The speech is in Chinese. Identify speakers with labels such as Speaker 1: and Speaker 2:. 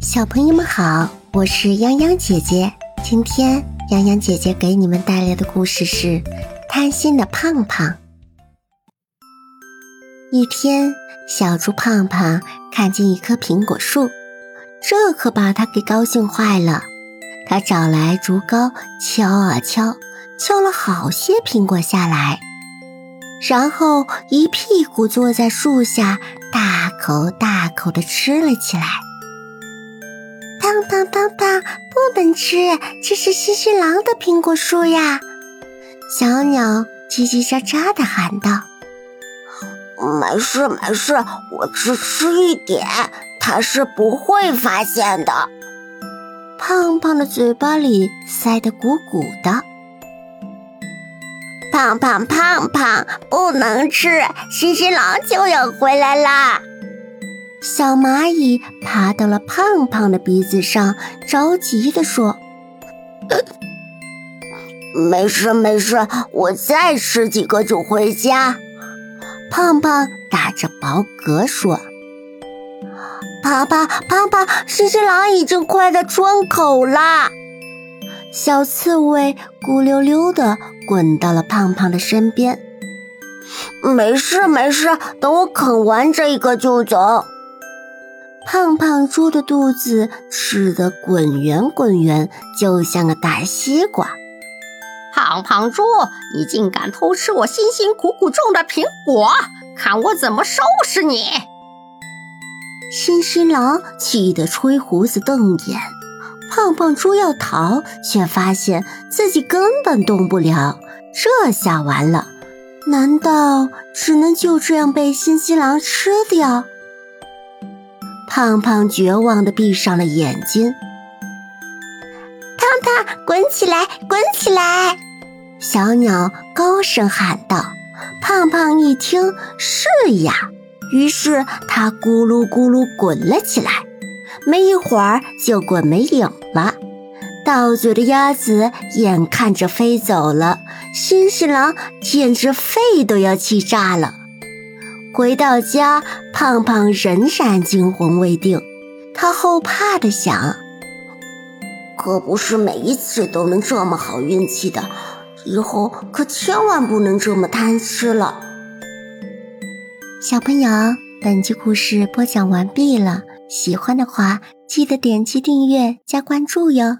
Speaker 1: 小朋友们好，我是泱泱姐姐。今天泱泱姐姐给你们带来的故事是《贪心的胖胖》。一天，小猪胖胖看见一棵苹果树，这可把他给高兴坏了。他找来竹篙，敲啊敲，敲了好些苹果下来，然后一屁股坐在树下，大口大口的吃了起来。胖胖胖胖，不能吃，这是西西狼的苹果树呀！小鸟叽叽喳喳的喊道：“
Speaker 2: 没事没事，我只吃一点，他是不会发现的。”
Speaker 1: 胖胖的嘴巴里塞得鼓鼓的。
Speaker 2: 胖胖胖胖，不能吃，西西狼就要回来啦！
Speaker 1: 小蚂蚁爬到了胖胖的鼻子上，着急地说：“
Speaker 2: 没事没事，我再吃几个就回家。”
Speaker 1: 胖胖打着饱嗝说：“
Speaker 2: 胖胖胖胖，新新郎已经快到窗口啦！”
Speaker 1: 小刺猬咕溜溜地滚到了胖胖的身边：“
Speaker 2: 没事没事，等我啃完这一个就走。”
Speaker 1: 胖胖猪的肚子吃得滚圆滚圆，就像个大西瓜。
Speaker 3: 胖胖猪，你竟敢偷吃我辛辛苦苦种的苹果，看我怎么收拾你！
Speaker 1: 新新郎气得吹胡子瞪眼。胖胖猪要逃，却发现自己根本动不了。这下完了，难道只能就这样被新新郎吃掉？胖胖绝望地闭上了眼睛。
Speaker 2: 胖胖，滚起来，滚起来！
Speaker 1: 小鸟高声喊道。胖胖一听，是呀，于是他咕噜咕噜滚了起来。没一会儿就滚没影了。到嘴的鸭子眼看着飞走了，新新郎简直肺都要气炸了。回到家，胖胖仍然惊魂未定。他后怕的想：“
Speaker 2: 可不是每一次都能这么好运气的，以后可千万不能这么贪吃了。”
Speaker 1: 小朋友，本集故事播讲完毕了。喜欢的话，记得点击订阅加关注哟。